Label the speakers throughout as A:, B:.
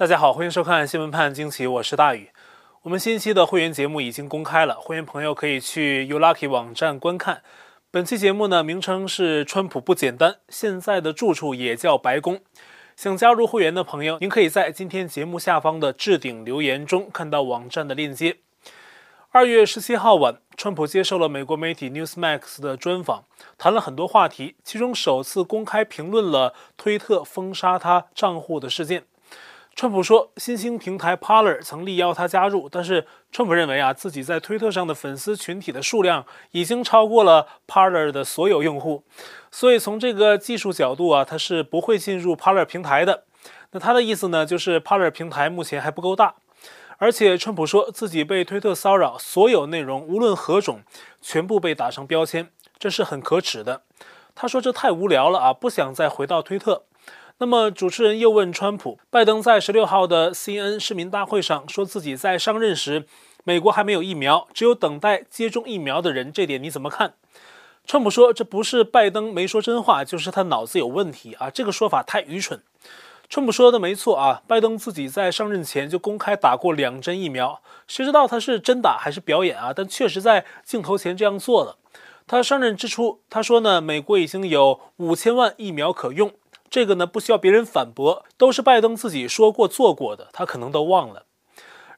A: 大家好，欢迎收看新闻判惊奇，我是大宇。我们新一期的会员节目已经公开了，会员朋友可以去 YouLucky 网站观看。本期节目呢，名称是“川普不简单”，现在的住处也叫白宫。想加入会员的朋友，您可以在今天节目下方的置顶留言中看到网站的链接。二月十七号晚，川普接受了美国媒体 Newsmax 的专访，谈了很多话题，其中首次公开评论了推特封杀他账户的事件。川普说，新兴平台 Parler 曾力邀他加入，但是川普认为啊，自己在推特上的粉丝群体的数量已经超过了 Parler 的所有用户，所以从这个技术角度啊，他是不会进入 Parler 平台的。那他的意思呢，就是 Parler 平台目前还不够大，而且川普说自己被推特骚扰，所有内容无论何种，全部被打上标签，这是很可耻的。他说这太无聊了啊，不想再回到推特。那么主持人又问川普，拜登在十六号的 CNN 市民大会上说自己在上任时，美国还没有疫苗，只有等待接种疫苗的人，这点你怎么看？川普说，这不是拜登没说真话，就是他脑子有问题啊，这个说法太愚蠢。川普说的没错啊，拜登自己在上任前就公开打过两针疫苗，谁知道他是真打还是表演啊？但确实在镜头前这样做了。他上任之初，他说呢，美国已经有五千万疫苗可用。这个呢，不需要别人反驳，都是拜登自己说过做过的，他可能都忘了。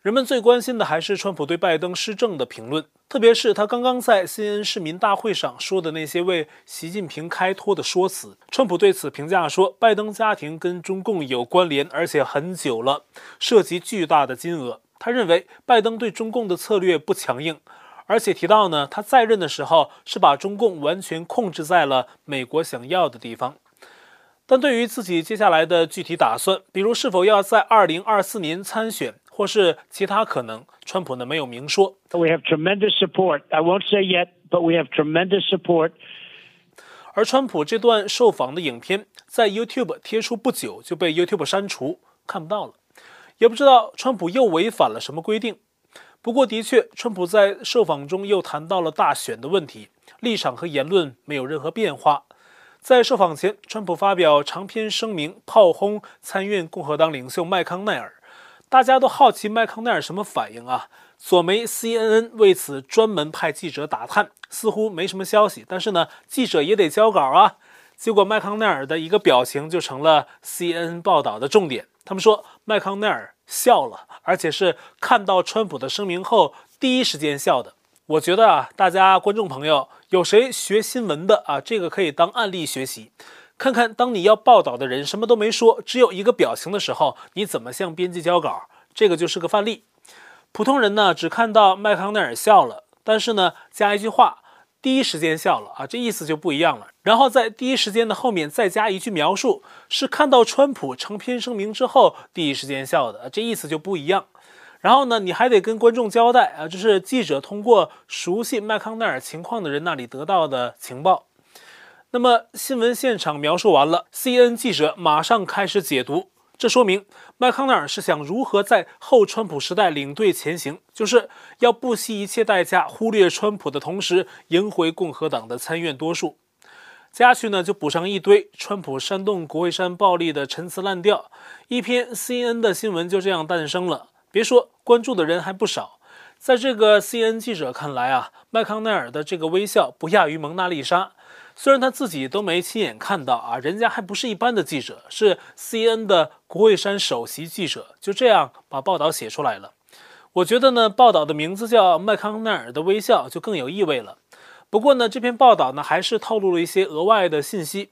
A: 人们最关心的还是川普对拜登施政的评论，特别是他刚刚在 CNN 市民大会上说的那些为习近平开脱的说辞。川普对此评价说，拜登家庭跟中共有关联，而且很久了，涉及巨大的金额。他认为拜登对中共的策略不强硬，而且提到呢，他在任的时候是把中共完全控制在了美国想要的地方。但对于自己接下来的具体打算，比如是否要在二零二四年参选，或是其他可能，川普呢没有明说。
B: We have tremendous support. I won't say yet, but we have tremendous support.
A: 而川普这段受访的影片在 YouTube 贴出不久就被 YouTube 删除，看不到了，也不知道川普又违反了什么规定。不过的确，川普在受访中又谈到了大选的问题，立场和言论没有任何变化。在受访前，川普发表长篇声明，炮轰参院共和党领袖麦康奈尔。大家都好奇麦康奈尔什么反应啊？左媒 CNN 为此专门派记者打探，似乎没什么消息。但是呢，记者也得交稿啊。结果麦康奈尔的一个表情就成了 CNN 报道的重点。他们说麦康奈尔笑了，而且是看到川普的声明后第一时间笑的。我觉得啊，大家观众朋友有谁学新闻的啊？这个可以当案例学习，看看当你要报道的人什么都没说，只有一个表情的时候，你怎么向编辑交稿？这个就是个范例。普通人呢，只看到麦康奈尔笑了，但是呢，加一句话，第一时间笑了啊，这意思就不一样了。然后在第一时间的后面再加一句描述，是看到川普成篇声明之后第一时间笑的，这意思就不一样。然后呢，你还得跟观众交代啊，这是记者通过熟悉麦康奈尔情况的人那里得到的情报。那么新闻现场描述完了，CNN 记者马上开始解读，这说明麦康奈尔是想如何在后川普时代领队前行，就是要不惜一切代价忽略川普的同时，赢回共和党的参院多数。接下去呢，就补上一堆川普煽动国会山暴力的陈词滥调，一篇 CNN 的新闻就这样诞生了。别说关注的人还不少，在这个 C N 记者看来啊，麦康奈尔的这个微笑不亚于蒙娜丽莎。虽然他自己都没亲眼看到啊，人家还不是一般的记者，是 C N 的国会山首席记者，就这样把报道写出来了。我觉得呢，报道的名字叫麦康奈尔的微笑就更有意味了。不过呢，这篇报道呢还是透露了一些额外的信息，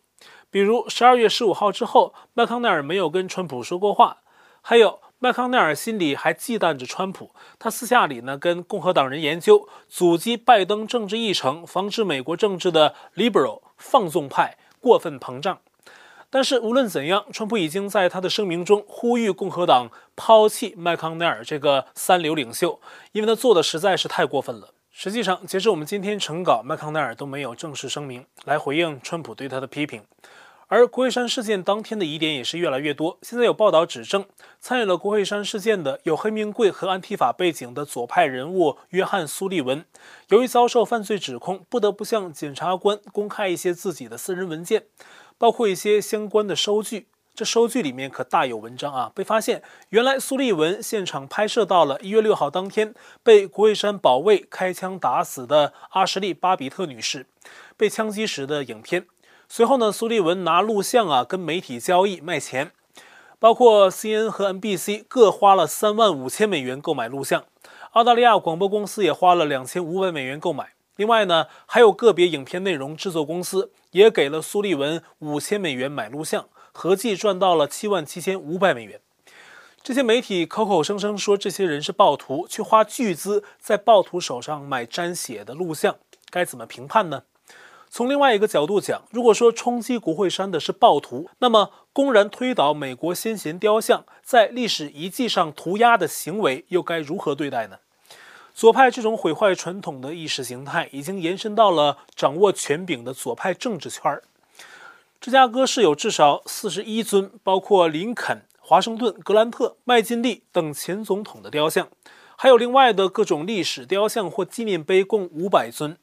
A: 比如十二月十五号之后，麦康奈尔没有跟川普说过话，还有。麦康奈尔心里还忌惮着川普，他私下里呢跟共和党人研究阻击拜登政治议程，防止美国政治的 liberal 放纵派过分膨胀。但是无论怎样，川普已经在他的声明中呼吁共和党抛弃麦康奈尔这个三流领袖，因为他做的实在是太过分了。实际上，截至我们今天成稿，麦康奈尔都没有正式声明来回应川普对他的批评。而国会山事件当天的疑点也是越来越多。现在有报道指证，参与了国会山事件的有黑名贵和安提法背景的左派人物约翰苏利文，由于遭受犯罪指控，不得不向检察官公开一些自己的私人文件，包括一些相关的收据。这收据里面可大有文章啊！被发现，原来苏利文现场拍摄到了一月六号当天被国会山保卫开枪打死的阿什利·巴比特女士被枪击时的影片。随后呢，苏利文拿录像啊跟媒体交易卖钱，包括 C N 和 NBC 各花了三万五千美元购买录像，澳大利亚广播公司也花了两千五百美元购买。另外呢，还有个别影片内容制作公司也给了苏利文五千美元买录像。合计赚到了七万七千五百美元。这些媒体口口声声说这些人是暴徒，却花巨资在暴徒手上买沾血的录像，该怎么评判呢？从另外一个角度讲，如果说冲击国会山的是暴徒，那么公然推倒美国先贤雕像，在历史遗迹上涂鸦的行为又该如何对待呢？左派这种毁坏传统的意识形态，已经延伸到了掌握权柄的左派政治圈儿。芝加哥市有至少四十一尊，包括林肯、华盛顿、格兰特、麦金利等前总统的雕像，还有另外的各种历史雕像或纪念碑，共五百尊。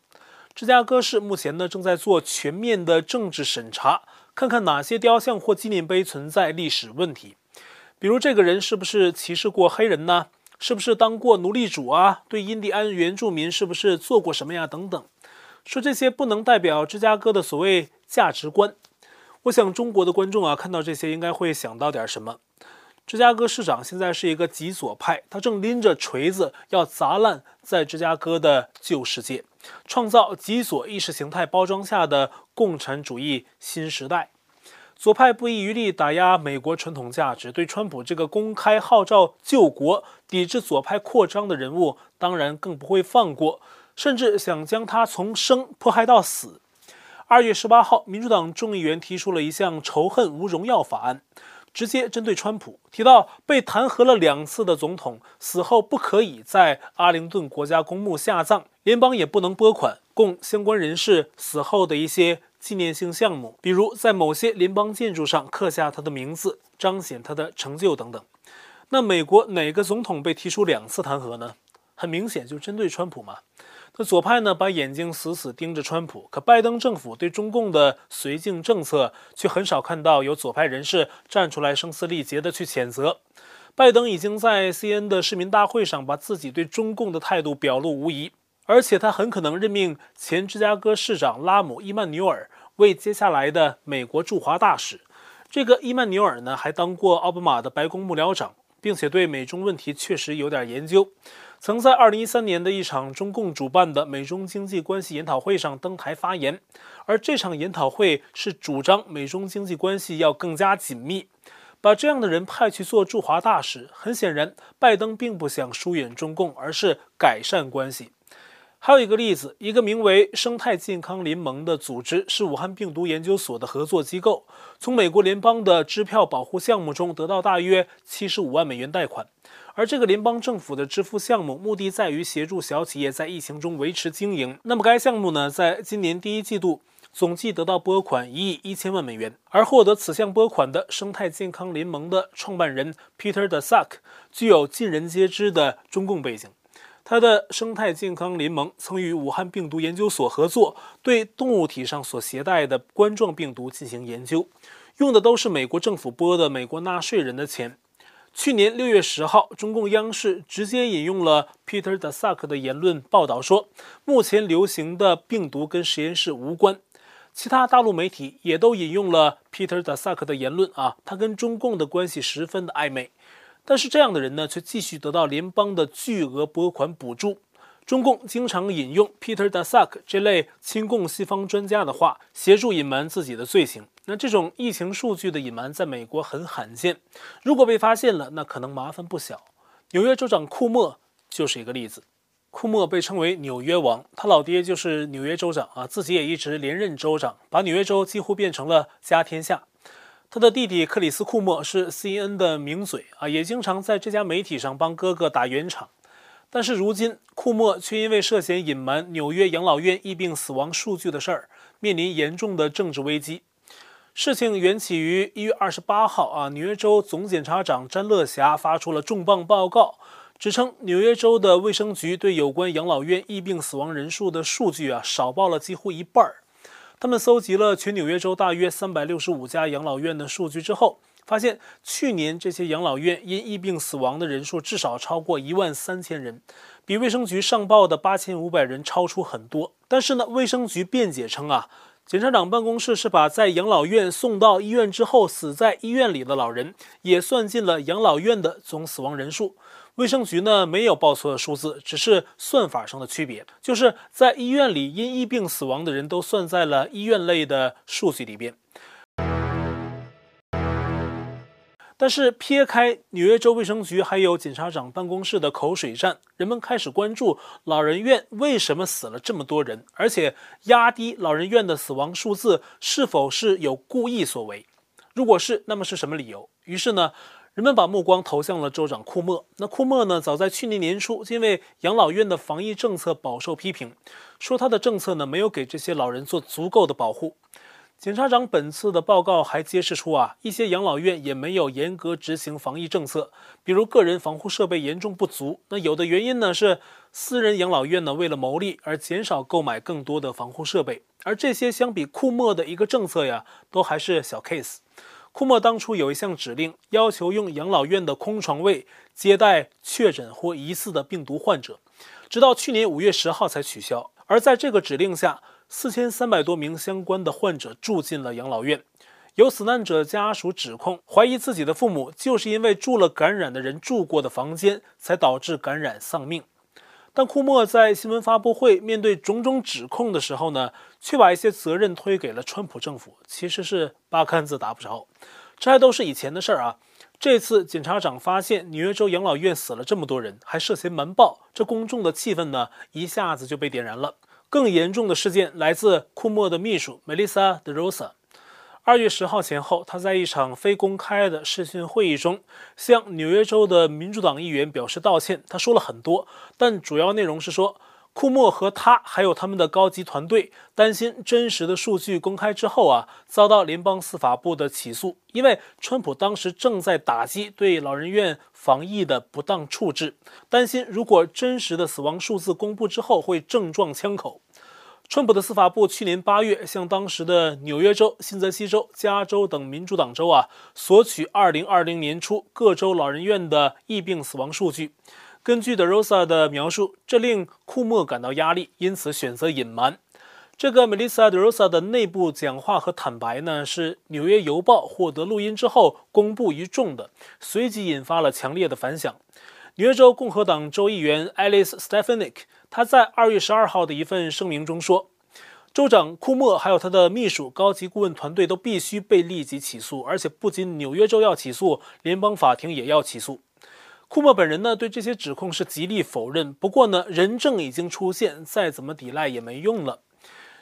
A: 芝加哥市目前呢正在做全面的政治审查，看看哪些雕像或纪念碑存在历史问题，比如这个人是不是歧视过黑人呢？是不是当过奴隶主啊？对印第安原住民是不是做过什么呀？等等。说这些不能代表芝加哥的所谓价值观。我想中国的观众啊，看到这些应该会想到点什么。芝加哥市长现在是一个极左派，他正拎着锤子要砸烂在芝加哥的旧世界，创造极左意识形态包装下的共产主义新时代。左派不遗余力打压美国传统价值，对川普这个公开号召救国、抵制左派扩张的人物，当然更不会放过，甚至想将他从生迫害到死。二月十八号，民主党众议员提出了一项仇恨无荣耀法案，直接针对川普，提到被弹劾了两次的总统死后不可以在阿灵顿国家公墓下葬，联邦也不能拨款供相关人士死后的一些纪念性项目，比如在某些联邦建筑上刻下他的名字，彰显他的成就等等。那美国哪个总统被提出两次弹劾呢？很明显，就针对川普嘛。那左派呢，把眼睛死死盯着川普，可拜登政府对中共的绥靖政策，却很少看到有左派人士站出来声嘶力竭地去谴责。拜登已经在 CNN 的市民大会上把自己对中共的态度表露无遗，而且他很可能任命前芝加哥市长拉姆·伊曼纽尔为接下来的美国驻华大使。这个伊曼纽尔呢，还当过奥巴马的白宫幕僚长，并且对美中问题确实有点研究。曾在2013年的一场中共主办的美中经济关系研讨会上登台发言，而这场研讨会是主张美中经济关系要更加紧密，把这样的人派去做驻华大使。很显然，拜登并不想疏远中共，而是改善关系。还有一个例子，一个名为生态健康联盟的组织是武汉病毒研究所的合作机构，从美国联邦的支票保护项目中得到大约75万美元贷款。而这个联邦政府的支付项目目的在于协助小企业在疫情中维持经营。那么该项目呢，在今年第一季度总计得到拨款一亿一千万美元。而获得此项拨款的生态健康联盟的创办人 Peter Daszak 具有尽人皆知的中共背景。他的生态健康联盟曾与武汉病毒研究所合作，对动物体上所携带的冠状病毒进行研究，用的都是美国政府拨的美国纳税人的钱。去年六月十号，中共央视直接引用了 Peter Daszak 的言论报道说，目前流行的病毒跟实验室无关。其他大陆媒体也都引用了 Peter Daszak 的言论啊，他跟中共的关系十分的暧昧。但是这样的人呢，却继续得到联邦的巨额拨款补助。中共经常引用 Peter Daszak 这类亲共西方专家的话，协助隐瞒自己的罪行。那这种疫情数据的隐瞒在美国很罕见，如果被发现了，那可能麻烦不小。纽约州长库莫就是一个例子。库莫被称为纽约王，他老爹就是纽约州长啊，自己也一直连任州长，把纽约州几乎变成了家天下。他的弟弟克里斯库莫是 CNN 的名嘴啊，也经常在这家媒体上帮哥哥打圆场。但是如今，库莫却因为涉嫌隐瞒纽约养老院疫病死亡数据的事儿，面临严重的政治危机。事情缘起于一月二十八号啊，纽约州总检察长詹乐霞发出了重磅报告，指称纽约州的卫生局对有关养老院疫病死亡人数的数据啊少报了几乎一半儿。他们搜集了全纽约州大约三百六十五家养老院的数据之后，发现去年这些养老院因疫病死亡的人数至少超过一万三千人，比卫生局上报的八千五百人超出很多。但是呢，卫生局辩解称啊，检察长办公室是把在养老院送到医院之后死在医院里的老人也算进了养老院的总死亡人数。卫生局呢没有报错的数字，只是算法上的区别，就是在医院里因疫病死亡的人都算在了医院类的数据里边。但是撇开纽约州卫生局还有检察长办公室的口水战，人们开始关注老人院为什么死了这么多人，而且压低老人院的死亡数字是否是有故意所为？如果是，那么是什么理由？于是呢，人们把目光投向了州长库莫。那库莫呢，早在去年年初，因为养老院的防疫政策饱受批评，说他的政策呢没有给这些老人做足够的保护。检察长本次的报告还揭示出啊，一些养老院也没有严格执行防疫政策，比如个人防护设备严重不足。那有的原因呢是私人养老院呢为了牟利而减少购买更多的防护设备，而这些相比库莫的一个政策呀，都还是小 case。库莫当初有一项指令，要求用养老院的空床位接待确诊或疑似的病毒患者，直到去年五月十号才取消。而在这个指令下，四千三百多名相关的患者住进了养老院。有死难者家属指控，怀疑自己的父母就是因为住了感染的人住过的房间，才导致感染丧命。但库莫在新闻发布会面对种种指控的时候呢，却把一些责任推给了川普政府，其实是八竿子打不着。这还都是以前的事儿啊。这次检察长发现纽约州养老院死了这么多人，还涉嫌瞒报，这公众的气氛呢一下子就被点燃了。更严重的事件来自库莫的秘书 Melissa DeRosa。二月十号前后，他在一场非公开的视讯会议中，向纽约州的民主党议员表示道歉。他说了很多，但主要内容是说，库莫和他还有他们的高级团队担心真实的数据公开之后啊，遭到联邦司法部的起诉，因为川普当时正在打击对老人院防疫的不当处置，担心如果真实的死亡数字公布之后会正撞枪口。川普的司法部去年八月向当时的纽约州、新泽西州、加州等民主党州啊索取二零二零年初各州老人院的疫病死亡数据。根据德罗萨的描述，这令库莫感到压力，因此选择隐瞒。这个梅丽莎·德罗萨的内部讲话和坦白呢，是《纽约邮报》获得录音之后公布于众的，随即引发了强烈的反响。纽约州共和党州议员 Alice Stefanik，他在二月十二号的一份声明中说，州长库莫还有他的秘书、高级顾问团队都必须被立即起诉，而且不仅纽约州要起诉，联邦法庭也要起诉。库莫本人呢，对这些指控是极力否认。不过呢，人证已经出现，再怎么抵赖也没用了。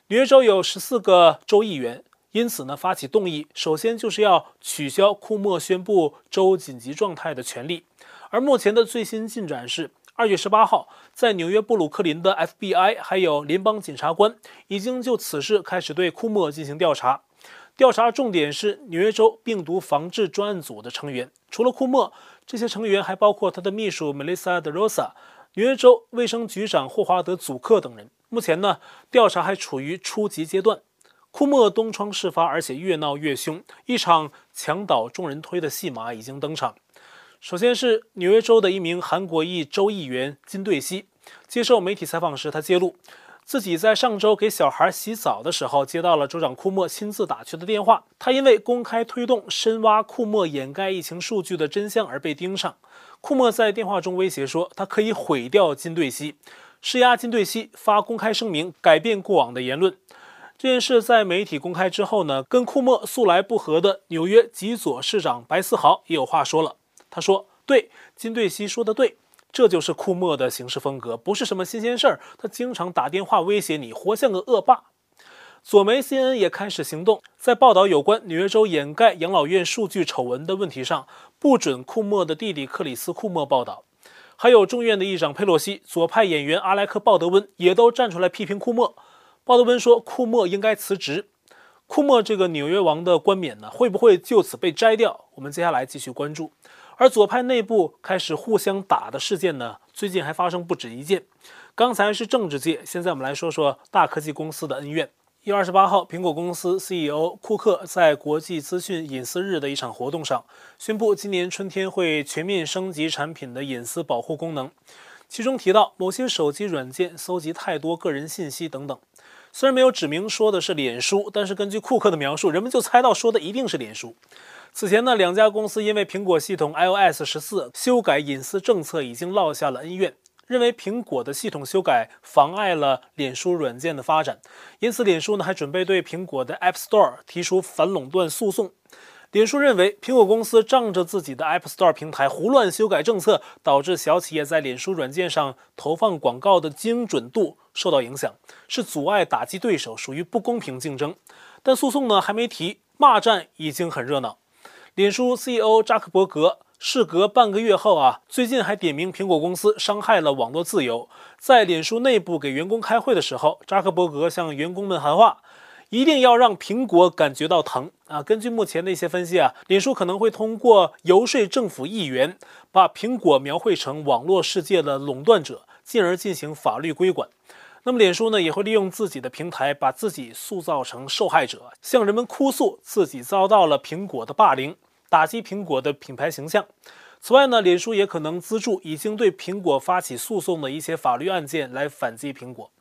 A: 纽约州有十四个州议员，因此呢，发起动议，首先就是要取消库莫宣布州紧急状态的权利。而目前的最新进展是，二月十八号，在纽约布鲁克林的 FBI 还有联邦检察官已经就此事开始对库莫进行调查。调查重点是纽约州病毒防治专案组的成员，除了库莫，这些成员还包括他的秘书 Melissa DeRosa、纽约州卫生局长霍华德·祖克等人。目前呢，调查还处于初级阶段。库莫东窗事发，而且越闹越凶，一场墙倒众人推的戏码已经登场。首先是纽约州的一名韩国裔州议员金对熙接受媒体采访时，他揭露自己在上周给小孩洗澡的时候，接到了州长库莫亲自打去的电话。他因为公开推动深挖库莫掩盖疫情数据的真相而被盯上。库莫在电话中威胁说，他可以毁掉金对熙，施压金对熙发公开声明改变过往的言论。这件事在媒体公开之后呢，跟库莫素来不和的纽约极左市长白思豪也有话说了。他说：“对，金对熙说的对，这就是库莫的行事风格，不是什么新鲜事儿。他经常打电话威胁你，活像个恶霸。”左媒 CNN 也开始行动，在报道有关纽约州掩盖养老院数据丑闻的问题上，不准库莫的弟弟克里斯库莫报道。还有众院的议长佩洛西、左派演员阿莱克鲍德温也都站出来批评库莫。鲍德温说：“库莫应该辞职。”库莫这个纽约王的冠冕呢，会不会就此被摘掉？我们接下来继续关注。而左派内部开始互相打的事件呢，最近还发生不止一件。刚才是政治界，现在我们来说说大科技公司的恩怨。一月二十八号，苹果公司 CEO 库克在国际资讯隐私日的一场活动上宣布，今年春天会全面升级产品的隐私保护功能，其中提到某些手机软件搜集太多个人信息等等。虽然没有指明说的是脸书，但是根据库克的描述，人们就猜到说的一定是脸书。此前呢，两家公司因为苹果系统 iOS 十四修改隐私政策已经落下了恩怨。认为苹果的系统修改妨碍了脸书软件的发展，因此脸书呢还准备对苹果的 App Store 提出反垄断诉讼。脸书认为苹果公司仗着自己的 App Store 平台胡乱修改政策，导致小企业在脸书软件上投放广告的精准度受到影响，是阻碍打击对手，属于不公平竞争。但诉讼呢还没提，骂战已经很热闹。脸书 CEO 扎克伯格。事隔半个月后啊，最近还点名苹果公司伤害了网络自由。在脸书内部给员工开会的时候，扎克伯格向员工们喊话，一定要让苹果感觉到疼啊！根据目前的一些分析啊，脸书可能会通过游说政府议员，把苹果描绘成网络世界的垄断者，进而进行法律规管。那么脸书呢，也会利用自己的平台，把自己塑造成受害者，向人们哭诉自己遭到了苹果的霸凌。打击苹果的品牌形象。此外呢，脸书也可能资助已经对苹果发起诉讼的一些法律案件来反击苹果。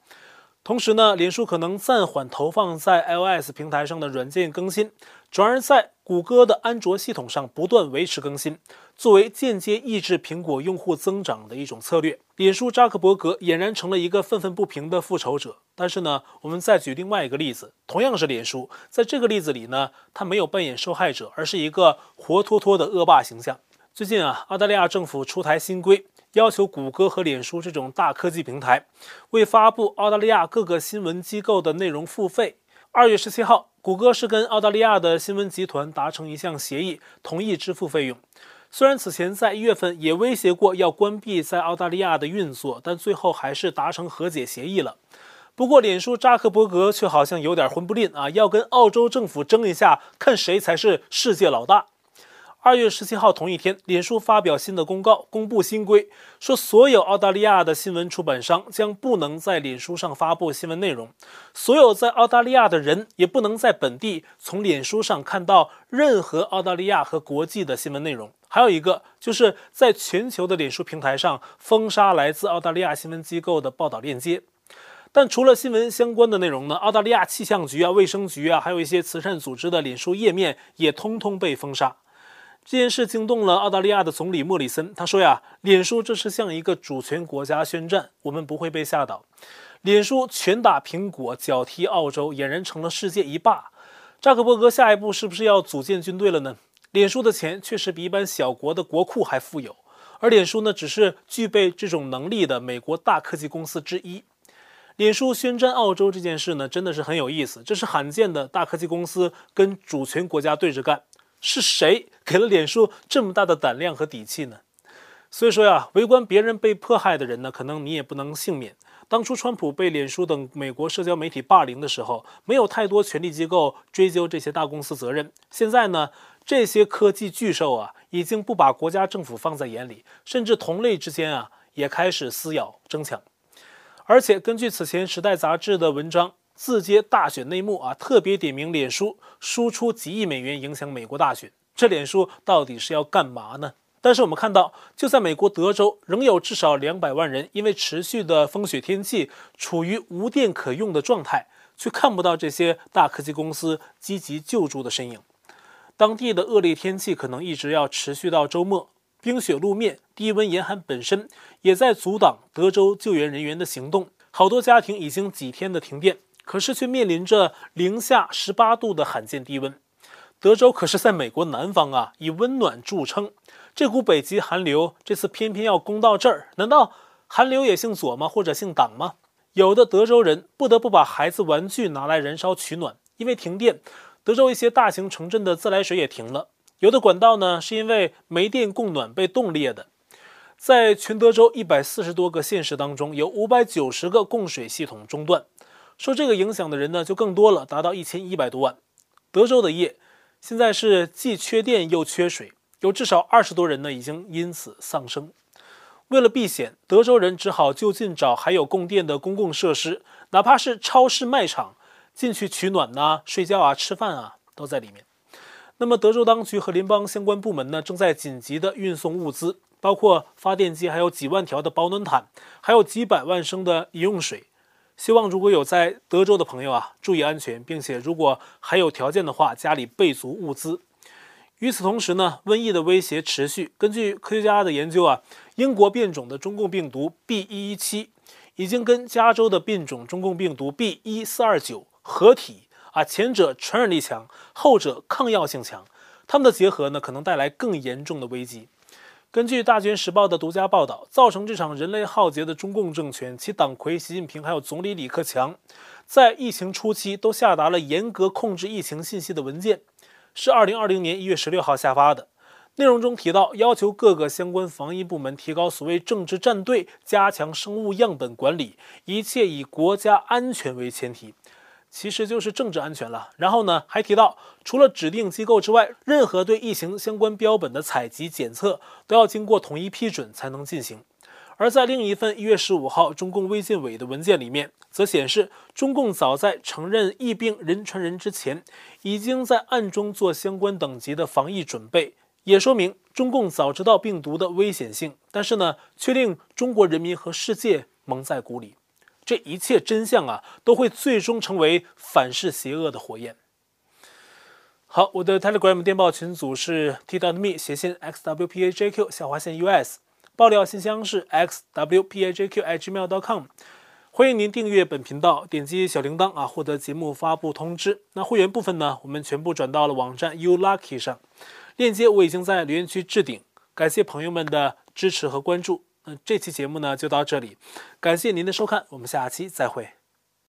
A: 同时呢，脸书可能暂缓投放在 iOS 平台上的软件更新，转而在谷歌的安卓系统上不断维持更新，作为间接抑制苹果用户增长的一种策略。脸书扎克伯格俨然成了一个愤愤不平的复仇者。但是呢，我们再举另外一个例子，同样是脸书，在这个例子里呢，他没有扮演受害者，而是一个活脱脱的恶霸形象。最近啊，澳大利亚政府出台新规。要求谷歌和脸书这种大科技平台为发布澳大利亚各个新闻机构的内容付费。二月十七号，谷歌是跟澳大利亚的新闻集团达成一项协议，同意支付费用。虽然此前在一月份也威胁过要关闭在澳大利亚的运作，但最后还是达成和解协议了。不过，脸书扎克伯格却好像有点混不吝啊，要跟澳洲政府争一下，看谁才是世界老大。二月十七号同一天，脸书发表新的公告，公布新规，说所有澳大利亚的新闻出版商将不能在脸书上发布新闻内容，所有在澳大利亚的人也不能在本地从脸书上看到任何澳大利亚和国际的新闻内容。还有一个，就是在全球的脸书平台上封杀来自澳大利亚新闻机构的报道链接。但除了新闻相关的内容呢，澳大利亚气象局啊、卫生局啊，还有一些慈善组织的脸书页面也通通被封杀。这件事惊动了澳大利亚的总理莫里森，他说呀：“脸书这是向一个主权国家宣战，我们不会被吓倒。脸书拳打苹果，脚踢澳洲，俨然成了世界一霸。扎克伯格下一步是不是要组建军队了呢？脸书的钱确实比一般小国的国库还富有，而脸书呢，只是具备这种能力的美国大科技公司之一。脸书宣战澳洲这件事呢，真的是很有意思，这是罕见的大科技公司跟主权国家对着干。”是谁给了脸书这么大的胆量和底气呢？所以说呀，围观别人被迫害的人呢，可能你也不能幸免。当初川普被脸书等美国社交媒体霸凌的时候，没有太多权力机构追究这些大公司责任。现在呢，这些科技巨兽啊，已经不把国家政府放在眼里，甚至同类之间啊，也开始撕咬争抢。而且根据此前《时代》杂志的文章。自揭大选内幕啊，特别点名脸书输出几亿美元影响美国大选，这脸书到底是要干嘛呢？但是我们看到，就在美国德州，仍有至少两百万人因为持续的风雪天气处于无电可用的状态，却看不到这些大科技公司积极救助的身影。当地的恶劣天气可能一直要持续到周末，冰雪路面、低温严寒本身也在阻挡德州救援人员的行动，好多家庭已经几天的停电。可是却面临着零下十八度的罕见低温，德州可是在美国南方啊，以温暖著称。这股北极寒流这次偏偏要攻到这儿，难道寒流也姓左吗？或者姓党吗？有的德州人不得不把孩子玩具拿来燃烧取暖，因为停电，德州一些大型城镇的自来水也停了。有的管道呢是因为没电供暖被冻裂的。在全德州一百四十多个县市当中，有五百九十个供水系统中断。受这个影响的人呢，就更多了，达到一千一百多万。德州的夜现在是既缺电又缺水，有至少二十多人呢已经因此丧生。为了避险，德州人只好就近找还有供电的公共设施，哪怕是超市卖场，进去取暖呐、啊、睡觉啊、吃饭啊，都在里面。那么，德州当局和联邦相关部门呢，正在紧急地运送物资，包括发电机，还有几万条的保暖毯，还有几百万升的饮用水。希望如果有在德州的朋友啊，注意安全，并且如果还有条件的话，家里备足物资。与此同时呢，瘟疫的威胁持续。根据科学家的研究啊，英国变种的中共病毒 B.1.1.7 已经跟加州的变种中共病毒 B.1.429 合体啊，前者传染力强，后者抗药性强，它们的结合呢，可能带来更严重的危机。根据《大卷时报》的独家报道，造成这场人类浩劫的中共政权，其党魁习近平还有总理李克强，在疫情初期都下达了严格控制疫情信息的文件，是二零二零年一月十六号下发的。内容中提到，要求各个相关防疫部门提高所谓政治战队，加强生物样本管理，一切以国家安全为前提。其实就是政治安全了。然后呢，还提到，除了指定机构之外，任何对疫情相关标本的采集检测都要经过统一批准才能进行。而在另一份一月十五号中共卫健委的文件里面，则显示，中共早在承认疫病人传人之前，已经在暗中做相关等级的防疫准备，也说明中共早知道病毒的危险性，但是呢，却令中国人民和世界蒙在鼓里。这一切真相啊，都会最终成为反噬邪恶的火焰。好，我的 Telegram 电报群组是 t d o t me 斜线 xwpajq 下划线 us，爆料信箱是 xwpajq@gmail.com。欢迎您订阅本频道，点击小铃铛啊，获得节目发布通知。那会员部分呢，我们全部转到了网站 U Lucky 上，链接我已经在留言区置顶。感谢朋友们的支持和关注。那这期节目呢，就到这里，感谢您的收看，我们下期再会。